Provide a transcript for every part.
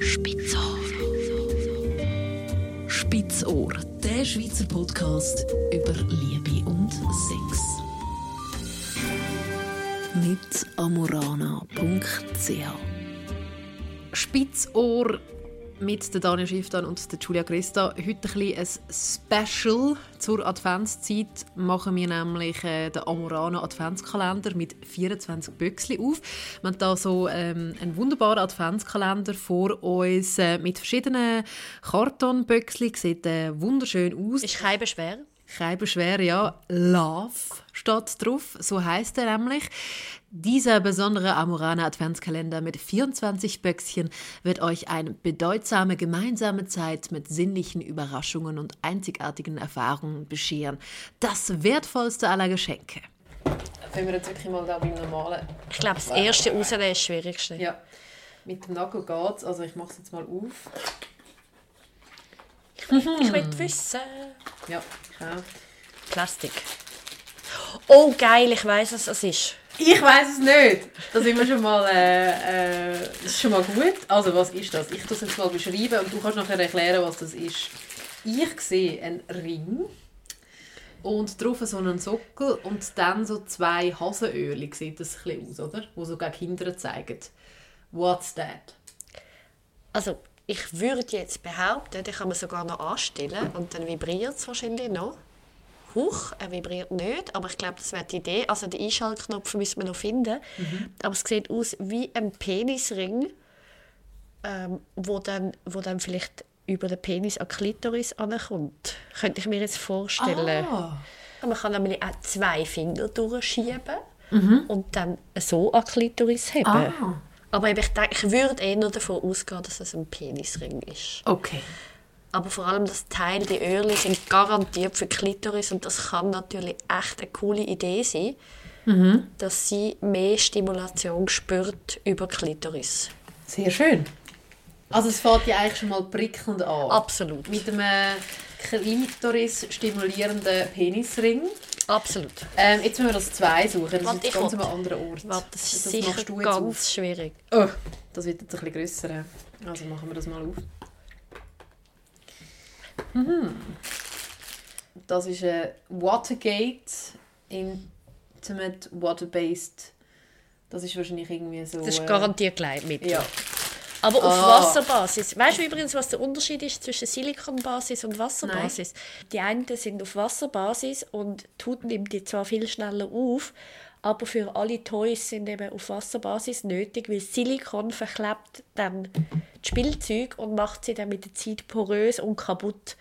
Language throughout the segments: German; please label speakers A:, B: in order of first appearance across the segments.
A: Spitzohr. Spitzohr, der Schweizer Podcast über Liebe und Sex. Mit amorana.ch
B: Spitzohr mit der Daniel Schifftan und der Julia Christa. Heute ein, ein Special zur Adventszeit. Machen wir nämlich äh, den Amorana Adventskalender mit 24 Büchsen auf. Wir haben hier so ähm, einen wunderbaren Adventskalender vor uns äh, mit verschiedenen Kartonbüchsen. Sieht äh, wunderschön aus.
C: Ist kein Beschwer.
B: Kein Beschwer, ja. Love steht drauf, so heißt er nämlich. Dieser besondere Amorana Adventskalender mit 24 Böckchen wird euch eine bedeutsame gemeinsame Zeit mit sinnlichen Überraschungen und einzigartigen Erfahrungen bescheren. Das wertvollste aller Geschenke. Wenn wir jetzt wirklich mal da beim normalen...
C: Ich glaube, das erste rausnehmen ist das Schwierigste.
B: Ja, mit dem Nagel geht's. Also ich mache es jetzt mal auf.
C: Ich will wissen.
B: Ja, ja.
C: Plastik. Oh, geil, ich weiß, was es ist.
B: Ich weiß es nicht. Da sind wir schon mal, äh, äh, das ist schon mal gut. Also was ist das? Ich es jetzt mal beschreiben und du kannst nachher erklären, was das ist. Ich sehe einen Ring und drauf so einen Sockel und dann so zwei Hasenöhrchen. Sieht das ein bisschen aus, oder? Wo so gegen Kinder zeigen. What's that?
C: Also, ich würde jetzt behaupten, den kann man sogar noch anstellen und dann vibriert es wahrscheinlich noch. Huch, er vibriert nicht, aber ich glaube, das wäre die Idee. Also den Einschaltknopf müssen wir noch finden. Aber es sieht aus wie ein Penisring, ähm, wo, dann, wo dann vielleicht über den Penis an Klitoris ankommt. Könnte ich mir jetzt vorstellen.
B: Ah.
C: Man kann nämlich auch zwei Finger durchschieben und dann so an Klitoris haben.
B: Ah.
C: Aber ich, denke, ich würde eher davon ausgehen, dass es ein Penisring ist.
B: Okay.
C: Aber vor allem das Teil, die Öhrchen sind garantiert für Klitoris und das kann natürlich echt eine coole Idee sein, dass sie mehr Stimulation spürt über Klitoris.
B: Sehr schön. Also es fängt ja eigentlich schon mal prickelnd an.
C: Absolut.
B: Mit einem Klitoris stimulierenden Penisring.
C: Absolut.
B: Ähm, jetzt müssen wir das zwei suchen. Das
C: Warte,
B: ist jetzt ganz
C: will-
B: an einem anderen Ort.
C: Warte, das ist
B: das
C: sicher ganz schwierig.
B: auf. Oh, das wird jetzt ein bisschen grösser. Also machen wir das mal auf. Mhm. Das ist ein Watergate Intimate Water-Based. Das ist wahrscheinlich irgendwie so...
C: Das ist
B: äh,
C: garantiert Gleitmittel.
B: Ja.
C: Aber auf
B: Ah.
C: Wasserbasis. Weißt du übrigens, was der Unterschied ist zwischen Silikonbasis und Wasserbasis? Die einen sind auf Wasserbasis und die Haut nimmt die zwar viel schneller auf, aber für alle Toys sind eben auf Wasserbasis nötig, weil Silikon verklebt dann die Spielzeuge und macht sie dann mit der Zeit porös und kaputt.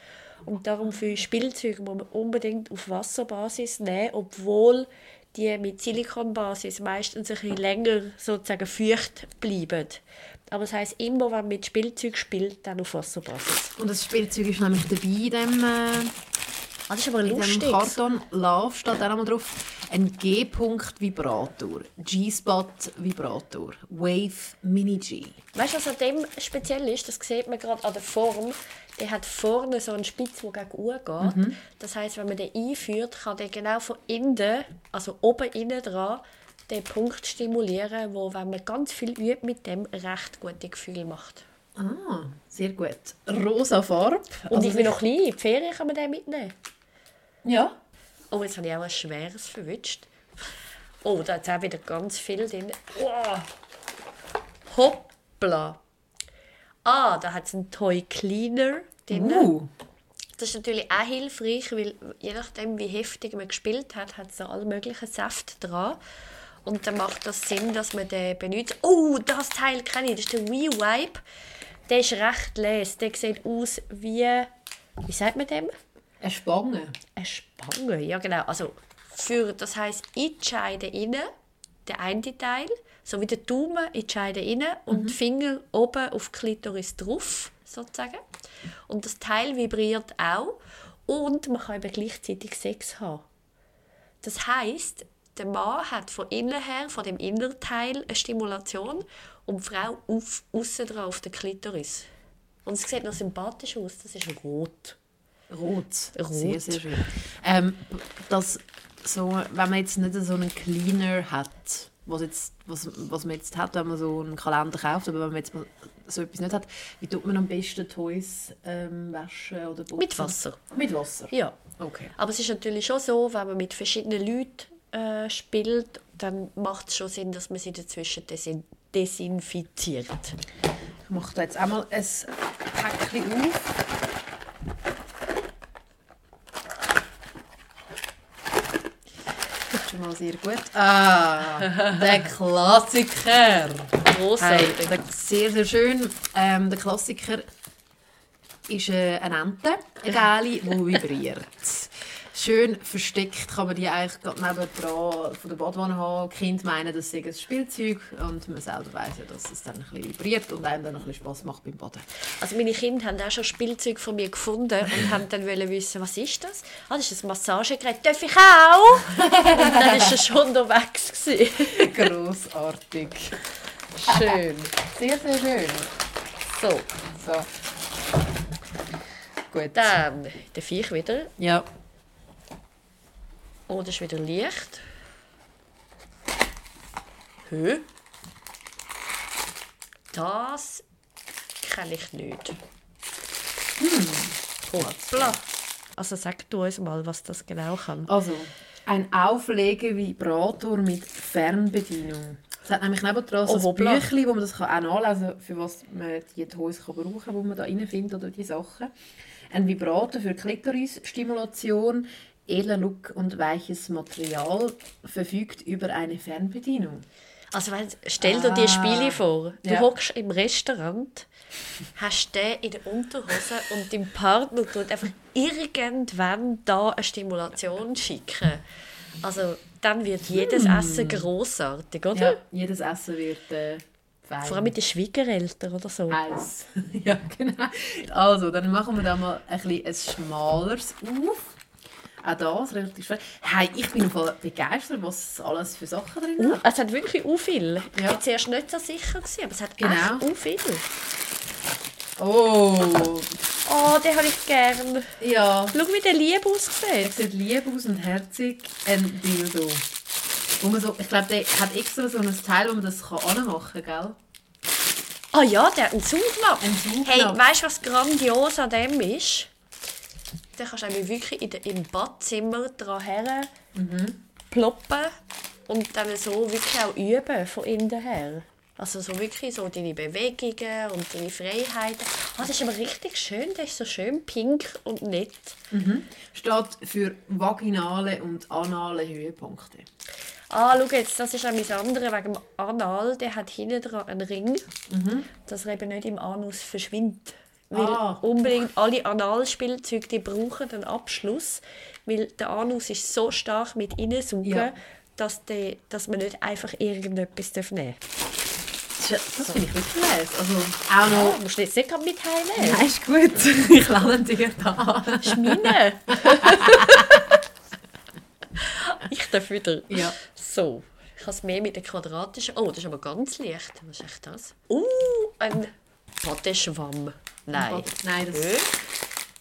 C: Und darum für Spielzeuge muss man unbedingt auf Wasserbasis nehmen, obwohl die mit Silikonbasis meistens ein bisschen länger sozusagen feucht bleiben. Aber das heisst, immer wenn man mit Spielzeug spielt, dann auf Wasserbasis.
B: Und das Spielzeug ist nämlich dabei in dem, äh,
C: das ist aber
B: in dem. Karton. Love steht auch noch mal drauf. Ein G-Punkt-Vibrator. G-Spot-Vibrator. Wave Mini-G.
C: Weißt du, was an dem speziell ist? Das sieht man gerade an der Form. Der hat vorne so einen Spitz, der gegen Uhr geht. Das heißt, wenn man den einführt, kann der genau von innen, also oben innen dran, den Punkt stimulieren, wo, wenn man ganz viel übt mit dem, recht gute Gefühle macht.
B: Ah, sehr gut. Rosa Farbe.
C: Und
B: Also
C: ich bin noch klein, in die Ferien kann man den mitnehmen.
B: Ja.
C: Oh, jetzt habe ich auch ein schweres verwünscht. Oh, da hat auch wieder ganz viel drin. Oh. Hoppla. Ah, da hat es einen Toy Cleaner drin.
B: Uh.
C: Das ist natürlich auch hilfreich, weil je nachdem, wie heftig man gespielt hat, hat es alle möglichen Säfte dran. Und dann macht das Sinn, dass man den benutzt. Oh, das Teil kenne ich, das ist der Rewipe. Der ist recht les. Der sieht aus wie, wie sagt man dem?
B: Eine Spange.
C: Eine Spange, ja genau. Also für, das heisst, in die Scheide rein, der eine Teil, so wie der Daumen in die Scheide rein und die Finger oben auf die Klitoris drauf, sozusagen. Und das Teil vibriert auch und man kann eben gleichzeitig Sex haben. Das heisst, der Mann hat von innen her, von dem Innerteil, eine Stimulation und die Frau auf, aussen dran auf der Klitoris. Und es sieht noch sympathisch aus, das ist rot.
B: Rot.
C: Rot.
B: Sehr, sehr schön. Ähm, das so, wenn man jetzt nicht so einen Cleaner hat, was, jetzt, was, was man jetzt hat, wenn man so einen Kalender kauft, aber wenn man jetzt so etwas nicht hat, wie tut man am besten Toys ähm, waschen oder putzen?
C: Mit Wasser.
B: Mit Wasser?
C: Ja.
B: Okay.
C: Aber es ist natürlich schon so, wenn man mit verschiedenen Leuten äh, spielt, dann macht es schon Sinn, dass man sie dazwischen desin desinfiziert.
B: Ich mache da jetzt einmal ein Päckchen auf. Mal sehr gut. Ah, der Klassiker. Hey,
C: Grossartig.
B: der, sehr, sehr schön. Ähm, der Klassiker ist äh, eine Ente, eine Gäli, die vibriert. Schön versteckt kann man die eigentlich gerade nebendran von der Badwanne haben. Die Kinder meinen, das sei ein Spielzeug und man selber weiss ja, dass es dann ein bisschen vibriert und einem dann ein bisschen Spass macht beim Baden.
C: Also meine Kinder haben auch schon Spielzeug von mir gefunden und haben dann wollen wissen, was ist das? Ah, das ist ein Massagegerät. Darf ich auch? und dann war er schon unterwegs.
B: Grossartig. Schön. Sehr, sehr schön.
C: So,
B: So. Gut.
C: dann der Viech wieder.
B: Ja.
C: Oh, das ist wieder Licht. Hä? Das kenne ich nicht. Hm. Hoppla. Also sag du uns mal, was das genau kann.
B: Also, ein Auflegevibrator mit Fernbedienung. Es hat nämlich nebendran so
C: Oh,
B: ein
C: hoppla.
B: Büchlein, wo man das kann auch nachlesen kann, für was man die Toys kann brauchen kann, die man da reinfindet oder die Sachen. Ein Vibrator für Klitorisstimulation, edler Look und weiches Material, verfügt über eine Fernbedienung.
C: Also wenn, stell dir die Spiele vor. Du
B: Ja.
C: hockst im Restaurant, hast den in der Unterhose und dein Partner tut einfach irgendwann da eine Stimulation schicken. Also dann wird jedes Essen großartig, oder?
B: Ja, jedes Essen wird äh, fein.
C: Vor allem mit den Schwiegereltern oder so.
B: Eis. ja, genau. Also, dann machen wir da mal ein, bisschen ein schmaleres auf. Auch das relativ schwer. Hey, ich bin voll begeistert, was alles für Sachen drin
C: Uh,
B: hat.
C: es hat wirklich u viel. Ich
B: Ja.
C: war zuerst nicht so sicher, gewesen, aber es hat
B: Genau.
C: echt u viel.
B: Oh,
C: Oh, den habe ich gern.
B: ja.
C: Schau, wie der lieb aussieht.
B: Sieht lieb aus und herzig. Ein Dildo. Wo man so, ich glaube, der hat extra so ein Teil, wo man das kann anmachen kann, gell?
C: Ah ja, der hat einen Saugnapf.
B: Ein Saugnapf.
C: Hey, weißt du, was grandios an dem ist? Den kannst du wirklich in der, im Badzimmer dran her
B: Mhm.
C: ploppen und dann so wirklich auch üben von innen her. Also so wirklich so deine Bewegungen und deine Freiheiten. Ah, das ist aber richtig schön. Der ist so schön pink und nett.
B: Steht für vaginale und anale Höhepunkte.
C: Ah, schau jetzt, das ist auch mein anderes wegen dem Anal. Der hat hinten dran einen Ring, dass er eben nicht im Anus verschwindet. Weil
B: Ah.
C: unbedingt alle Analspielzeuge, die brauchen einen Abschluss, weil der Anus ist so stark mit Innensaugen,
B: Ja.
C: dass, der, dass man nicht einfach irgendetwas nehmen darf.
B: Das, das finde ich wirklich nice. Also, auch noch...
C: Oh, musst du jetzt nicht gerade mit heimnehmen?
B: Nein, ist gut. Ich lerne dir da.
C: Das ist meine. ich darf wieder.
B: Ja.
C: So, ich habe es mehr mit den quadratischen. Oh, das ist aber ganz leicht. Was ist echt das? Uh, ein Badeschwamm. Nein.
B: Nein, das-
C: Hä?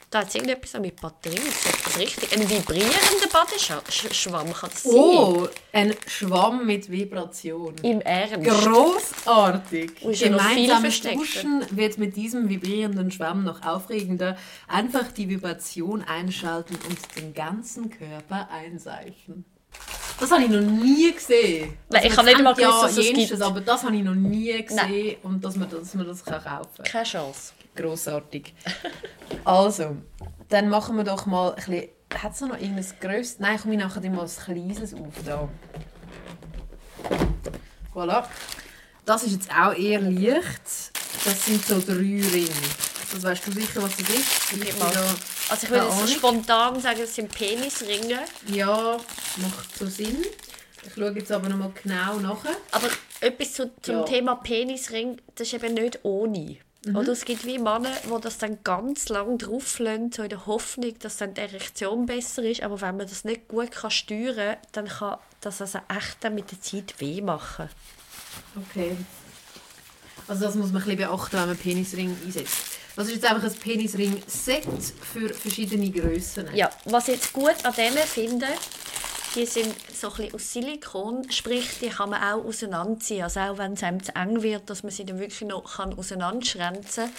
C: Da hat es irgendetwas mit Batterien. Ist das richtig? Ein vibrierender Badeschwamm kann es sein.
B: Oh, ein Schwamm mit Vibration.
C: Im Ernst.
B: Großartig! Gemeinsames. Duschen wird mit diesem vibrierenden Schwamm noch aufregender. Einfach die Vibration einschalten und den ganzen Körper einseifen. Das habe ich noch nie gesehen.
C: Nein, ich
B: Also,
C: habe nicht mal
B: ja
C: gewusst, dass es gibt.
B: Aber das habe ich noch nie gesehen und dass man, dass man das kaufen kann.
C: Keine Chance.
B: Grossartig. Also, dann machen wir doch mal ein bisschen... Hat es noch irgendein grösseres? Nein, komm, ich nachher mal ein kleines auf. Da. Voilà. Das ist jetzt auch eher leicht. Das sind so drei Ringe. Das weißt du sicher, was das ist? Ich
C: Also ich würde jetzt spontan sagen, es sind Penisringe.
B: Ja, macht so Sinn. Ich schaue jetzt aber noch mal genau nach.
C: Aber etwas zu, zum
B: Ja.
C: Thema Penisring, das ist eben nicht ohne. Oder es gibt wie Männer, die das dann ganz lang drauf lassen, so in der Hoffnung, dass dann die Erektion besser ist. Aber wenn man das nicht gut kann steuern kann, dann kann das also echt dann mit der Zeit weh machen.
B: Okay. Also das muss man ein bisschen beachten, wenn man Penisring einsetzt. Das ist jetzt einfach ein Penisring-Set für verschiedene Grössen.
C: Ja, was ich jetzt gut an denen finde, die sind so ein aus Silikon, sprich, die kann man auch auseinanderziehen. Also auch wenn es einem zu eng wird, dass man sie dann wirklich noch kann auseinanderschränzen kann.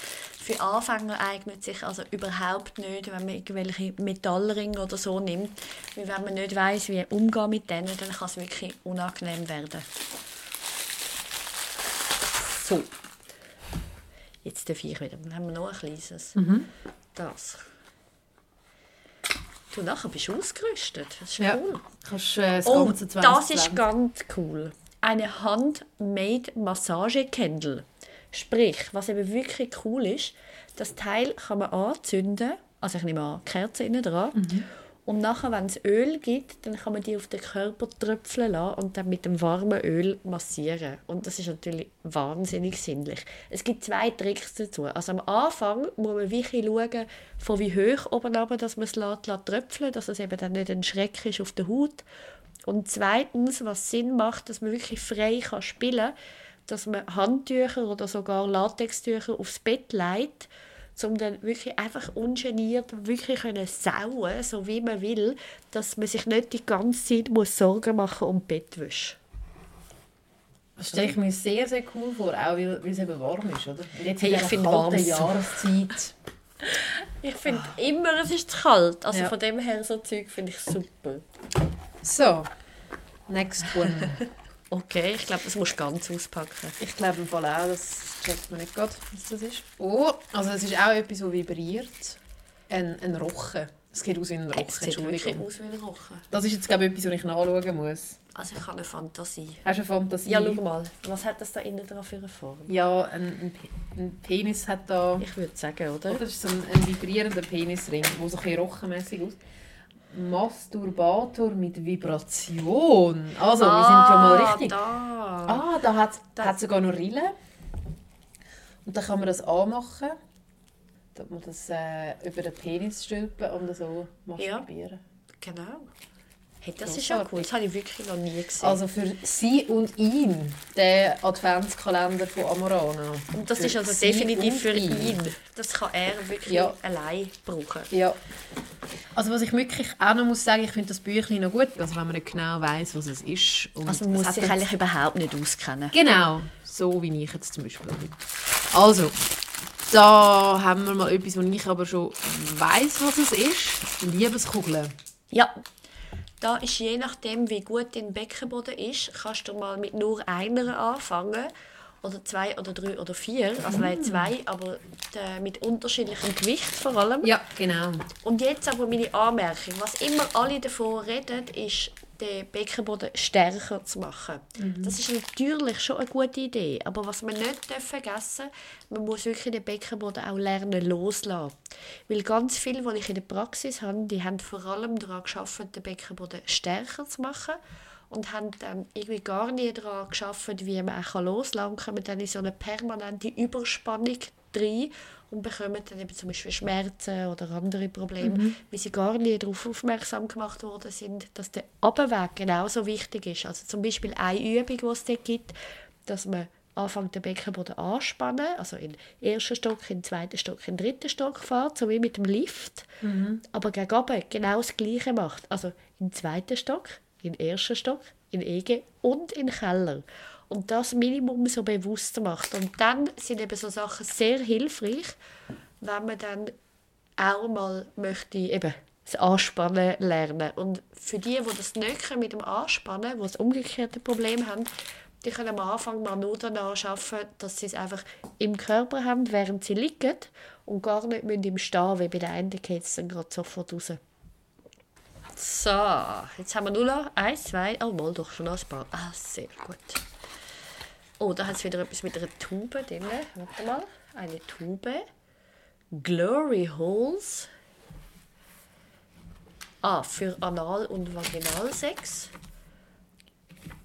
C: Für Anfänger eignet sich also überhaupt nicht, wenn man irgendwelche Metallringe oder so nimmt. Weil wenn man nicht weiß, wie umgehen mit denen, dann kann es wirklich unangenehm werden. So. Jetzt darf ich wieder. Dann haben wir noch ein kleines. Das. Du, nachher bist du ausgerüstet. Das ist
B: Ja.
C: cool.
B: Kannst äh, das
C: Oh, das ist
B: 2020
C: ganz cool. Eine handmade Massagekendel. Sprich, was eben wirklich cool ist, das Teil kann man anzünden, also ich nehme an, Kerze innen dran. Und nachher, wenn es Öl gibt, dann kann man die auf den Körper tröpfeln lassen und dann mit dem warmen Öl massieren. Und das ist natürlich wahnsinnig sinnlich. Es gibt zwei Tricks dazu. Also am Anfang muss man wirklich schauen, von wie hoch oben runter, dass man es lässt, lässt tröpfeln dass es eben dann nicht ein Schreck ist auf der Haut. Und zweitens, was Sinn macht, dass man wirklich frei kann spielen kann, dass man Handtücher oder sogar Latextücher aufs Bett legt, um dann wirklich einfach ungeniert wirklich können sauen, so wie man will, dass man sich nicht die ganze Zeit muss Sorgen machen um Bettwäsche.
B: Das stelle ich mir sehr, sehr cool vor, auch weil, weil es eben warm ist, oder? Und jetzt
C: Hey, ich finde warm
B: Jahreszeit.
C: Ich finde immer, es ist zu kalt. Also
B: Ja.
C: von dem her, so Zeug finde ich super.
B: So, next one.
C: Okay, ich glaube, das musst du ganz auspacken.
B: Ich glaube im Fall auch, das checkt man nicht gerade, was das ist. Oh, also es ist auch etwas, das vibriert. Ein, ein Rochen. Es geht aus wie ein Rochen,
C: Es sieht wirklich aus wie ein Rochen.
B: Das ist jetzt glaube ich etwas, was ich nachschauen muss.
C: Also ich habe eine Fantasie.
B: Hast du eine Fantasie?
C: Ja, schau mal. Was hat das da innen dran für eine Form?
B: Ja, ein, ein, Pe- ein Penis hat da...
C: Ich würde sagen, oder?
B: Das ist so ein, ein vibrierender Penisring, der so ein bisschen rochenmässig aus. Masturbator mit Vibration. Also, wir sind schon mal richtig.
C: Da.
B: Ah, da hat es sogar noch Rillen. Und dann kann man das anmachen. Da muss man das äh, über den Penis stülpen und so masturbieren.
C: Genau. Hey, das ist ja cool. Das habe ich wirklich noch nie gesehen.
B: Also für sie und ihn, der Adventskalender von Amorana.
C: und das
B: Für
C: ist also definitiv für ihn. Das kann er wirklich
B: Ja.
C: allein brauchen.
B: Ja. Also was ich wirklich auch noch muss sagen, ich finde das Büchlein noch gut, also wenn man nicht genau weiß, was es ist. Und
C: Also man muss sich eigentlich überhaupt nicht auskennen.
B: Genau, so wie ich jetzt zum Beispiel. Also, da haben wir mal etwas, wo ich aber schon weiß, was es ist. Liebeskugeln.
C: Ja. Da ist je nachdem, wie gut dein Beckenboden ist, kannst du mal mit nur einer anfangen. Oder zwei oder drei oder vier. Also nein, zwei, aber äh, mit unterschiedlichem Gewicht vor allem.
B: Ja, genau.
C: Und jetzt aber meine Anmerkung. Was immer alle davon reden, ist, den Beckenboden stärker zu machen. Das ist natürlich schon eine gute Idee. Aber was man nicht darf vergessen man muss wirklich den Beckenboden auch lernen loslassen. Weil ganz viele, die ich in der Praxis habe, die haben vor allem daran gearbeitet, den Beckenboden stärker zu machen und haben dann irgendwie gar nie daran gearbeitet, wie man auch loslassen kann. Man dann in so eine permanente Überspannung drin und bekommen dann eben zum Beispiel Schmerzen oder andere Probleme, weil sie gar nie darauf aufmerksam gemacht worden sind, dass der Abweg genauso wichtig ist. Also zum Beispiel eine Übung, die es dort gibt, dass man anfängt den Beckenboden anspannen, also in den ersten Stock, in den zweiten Stock, in den dritten Stock fährt, so wie mit dem Lift, aber gegen oben genau das Gleiche macht. Also im zweiten Stock, im ersten Stock, in EG und in Keller. Und das Minimum so bewusst macht. Und dann sind eben so Sachen sehr hilfreich, wenn man dann auch mal möchte eben das Anspannen lernen. Und für die, die das nicht können mit dem Anspannen, die das umgekehrte Problem haben, die können am Anfang mal nur danach arbeiten, dass sie es einfach im Körper haben, während sie liegen und gar nicht müssen im Stehen, wie bei der einen geht es dann gerade sofort raus. So, jetzt haben wir nur noch eins, zwei, oh mal doch schon noch ein paar. Ah, sehr gut. Oh, da hat es wieder etwas mit einer Tube drin. Warte mal, eine Tube. Glory Holes. Ah, für Anal- und Vaginalsex.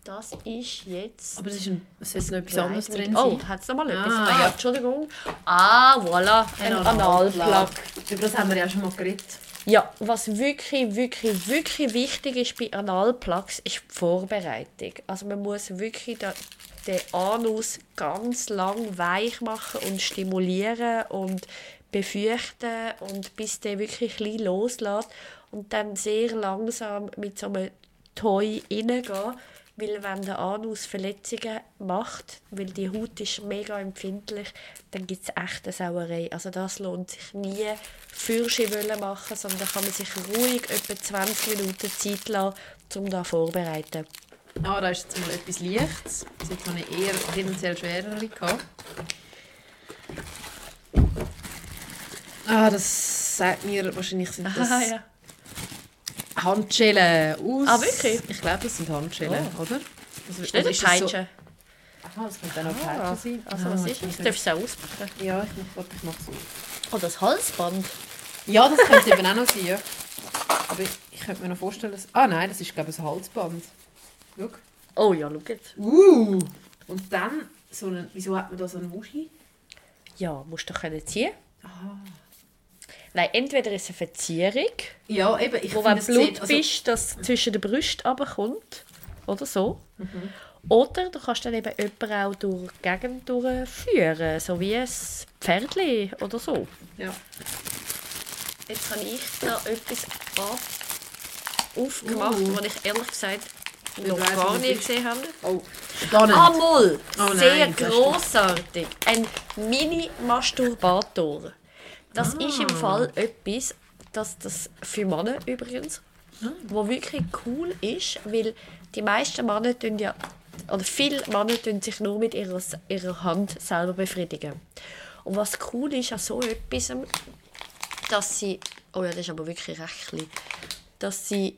C: Das ist jetzt.
B: Aber es ist, ein, es ist noch etwas anderes drin.
C: Oh, hat es noch mal etwas?
B: Ah,
C: Ah,
B: ja.
C: Entschuldigung. Ah, voilà, ein, Analplug.
B: Über das haben wir ja schon mal geredet.
C: Ja, was wirklich, wirklich, wirklich wichtig ist bei Analplugs, ist die Vorbereitung. Also man muss wirklich da, den Anus ganz lang weich machen und stimulieren und befürchten und bis der wirklich ein loslässt und dann sehr langsam mit so einem Toy reingehen, weil wenn der Anus Verletzungen macht, weil die Haut ist mega empfindlich, dann gibt es echt eine Sauerei. Also das lohnt sich nie für wollen machen, sondern kann man sich ruhig etwa 20 Minuten Zeit lassen, um das vorzubereiten.
B: Ah, da ist jetzt mal etwas Leichtes. Das hat eine eher tendenziell schwerere gehabt. Ah, das sagt mir wahrscheinlich sind das
C: Ah, ja.
B: Handschellen aus.
C: Ah, wirklich?
B: Ich glaube, das sind Handschellen,
C: Oh.
B: oder? Also,
C: Ist nicht eine
B: das so-
C: Peitsche.
B: Aha, das könnte auch noch
C: Ah,
B: Peitsche sein.
C: also
B: Ah,
C: was
B: ich
C: ist das? Darfst du es auch auspacken?
B: Ja, ich mach, warte, ich mach's aus.
C: Oh, das Halsband.
B: Ja, das könnte eben auch noch sein, ja. Aber ich, ich könnte mir noch vorstellen, dass... Ah nein, das ist, glaube ich, ein Halsband. Schau.
C: Oh ja, schau jetzt.
B: Uh! Und dann so einen... Wieso hat man da so einen Muschi?
C: Ja, musst du können ziehen. Nein, entweder ist es eine Verzierung,
B: Ja, eben. Ich
C: wo
B: finde,
C: wenn
B: es
C: Blut
B: sieht- also-
C: bist, das zwischen den Brüsten runterkommt. Oder so. Oder du kannst dann eben jemanden auch durch die Gegend durchführen, so wie ein Pferdli oder so.
B: Ja.
C: Jetzt habe ich da etwas aufgemacht,
B: Uh.
C: was ich ehrlich gesagt noch
B: weiss,
C: gar
B: ist.
C: gesehen habe.
B: Oh, spannend.
C: Ah!
B: Oh
C: Sehr grossartig. Ein Mini-Masturbator. Das ist im Fall etwas, das, das für Männer übrigens, wo wirklich cool ist, weil die meisten Männer tun ja, oder viele Männer tun sich nur mit ihrer, ihrer Hand selber befriedigen. Und was cool ist an so etwas, dass sie, oh ja, das ist aber wirklich recht klein, dass sie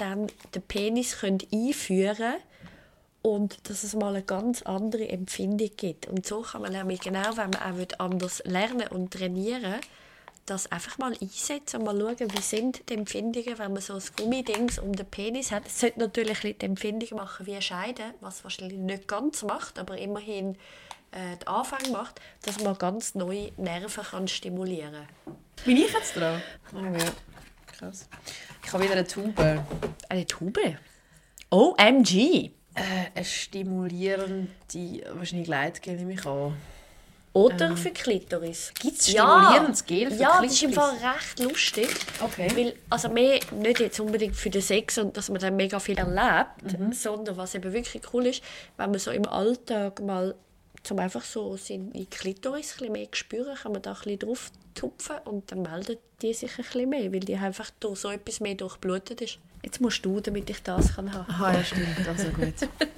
C: dann den Penis können einführen können und dass es mal eine ganz andere Empfindung gibt. Und so kann man nämlich genau, wenn man auch anders lernen und trainieren das einfach mal einsetzen und mal schauen, wie sind die Empfindungen, wenn man so ein Gummidings um den Penis hat. Es sollte natürlich die Empfindung machen wie ein Scheiden, was wahrscheinlich nicht ganz macht, aber immerhin äh, den Anfang macht, dass man ganz neue Nerven kann stimulieren kann.
B: Bin ich jetzt dran? Oh ja, krass. Ich habe wieder eine Tube. Äh,
C: Eine Tube? OMG!
B: eine stimulierende, wahrscheinlich Gleitgel nehme ich an.
C: Oder für Klitoris.
B: Gibt's
C: Ja.
B: stimulierendes Gel für
C: Ja, das ist im
B: Klitoris?
C: Fall recht lustig.
B: Okay.
C: Weil, also mehr nicht jetzt unbedingt für den Sex und dass man dann mega viel erlebt,
B: Mhm.
C: sondern was eben wirklich cool ist, wenn man so im Alltag mal zum einfach so seine Klitoris ein bisschen mehr spüren, kann man da ein bisschen drauf tupfen und dann meldet die sich ein bisschen mehr, weil die einfach durch so etwas mehr durchblutet ist. Jetzt musst du, damit ich das kann haben.
B: Aha, ja, stimmt. Also gut.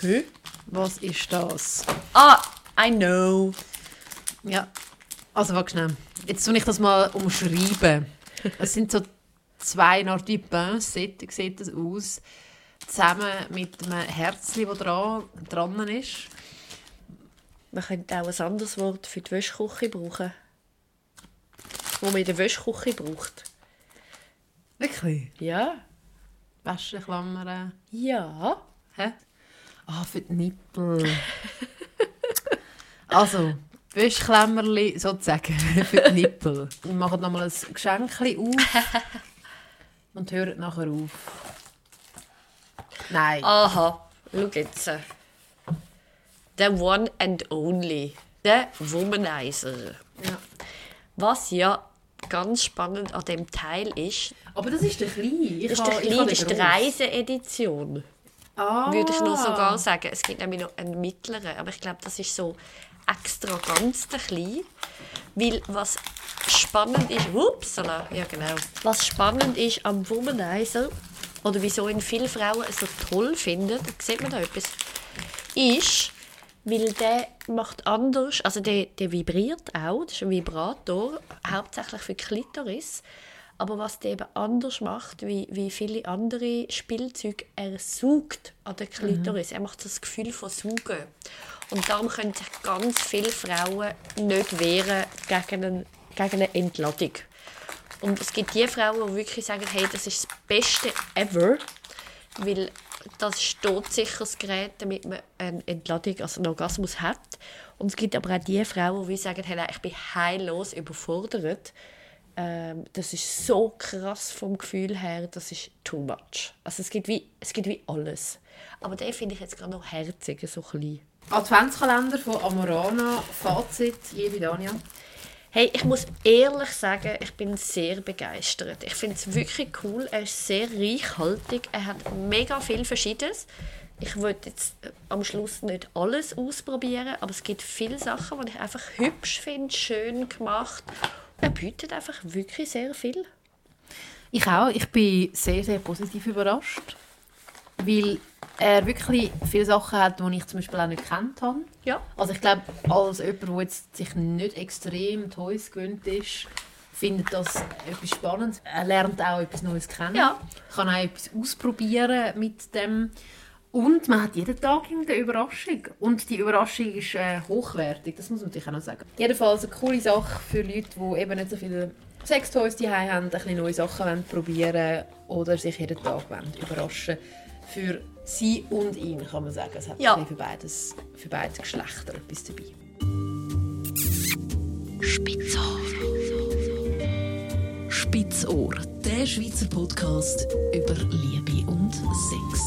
C: Hä?
B: Was ist das?
C: Ah, I know.
B: Ja. Also, warte schnell. Jetzt soll ich das mal umschreiben. Es sind so zwei Art Pincetten, sieht das aus. Zusammen mit einem Herzchen, das dran, dran ist.
C: Man könnte auch ein anderes Wort für die Wäschküche brauchen. Wo man in der Wäschküche braucht.
B: Wirklich?
C: Ja.
B: Wäscheklammern.
C: Ja.
B: Hä? Ah, für die Nippel. also, Wäschklemmerli sozusagen für die Nippel. Wir machen nochmal ein Geschenk auf und hören nachher auf. Nein.
C: Aha. Schau jetzt. The one and only. Der Womanizer.
B: Ja.
C: Was ja ganz spannend an dem Teil ist,
B: Aber das ist der Kleine. Ich
C: das ist der kleine, das ist die. Reiseedition.
B: Ah.
C: Würde ich nur sogar sagen. Es gibt nämlich noch einen mittleren, aber ich glaube, das ist so extra ganz der klein. Weil was spannend ist, upsala, ja genau. Was spannend ist am Womanizer, oder wieso ihn viele Frauen so toll finden, sieht man da etwas, ist, weil der macht anders, also der, der vibriert auch, das ist ein Vibrator, hauptsächlich für Klitoris. Aber was der eben anders macht, wie, wie viele andere Spielzeuge, er saugt an der Klitoris. Er macht das Gefühl von Saugen. Und darum können sich ganz viele Frauen nicht wehren gegen, einen, gegen eine Entladung. Und es gibt die Frauen, die wirklich sagen, hey, das ist das Beste ever, weil das ist todsicheres Gerät, damit man eine Entladung, also einen Orgasmus hat. Und es gibt aber auch die Frauen, die sagen, hey, ich bin heillos überfordert. Ähm, das ist so krass vom Gefühl her, das ist too much. Also es gibt wie, es gibt wie alles. Aber den finde ich jetzt gerade noch herzig, so klein.
B: Adventskalender von Amorana. Fazit, liebe Dania.
C: Hey, ich muss ehrlich sagen, ich bin sehr begeistert. Ich finde es wirklich cool. Er ist sehr reichhaltig. Er hat mega viel Verschiedenes. Ich wollte jetzt äh, am Schluss nicht alles ausprobieren, aber es gibt viele Sachen, die ich einfach hübsch finde, schön gemacht. Er bietet einfach wirklich sehr viel.
B: Ich auch. Ich bin sehr, sehr positiv überrascht, weil er wirklich viele Sachen hat, die ich zum Beispiel auch nicht kennt habe.
C: Ja.
B: Also ich glaube, als jemand, der jetzt sich nicht extrem Toys gewöhnt ist, findet das etwas spannend. Er lernt auch etwas Neues kennen.
C: Ja.
B: Kann auch etwas ausprobieren mit dem. Und man hat jeden Tag eine Überraschung. Und die Überraschung ist äh, hochwertig, das muss man natürlich auch noch sagen. Jedenfalls eine coole Sache für Leute, die eben nicht so viele Sextoys die haben, ein bisschen neue Sachen wollen probieren oder sich jeden Tag wollen überraschen Für sie und ihn kann man sagen. Es hat
C: Ja.
B: für, beides, für beide Geschlechter etwas dabei.
A: Spitzohr. Spitzohr, der Schweizer Podcast über Liebe und Sex.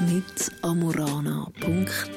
A: Mit amorana.ch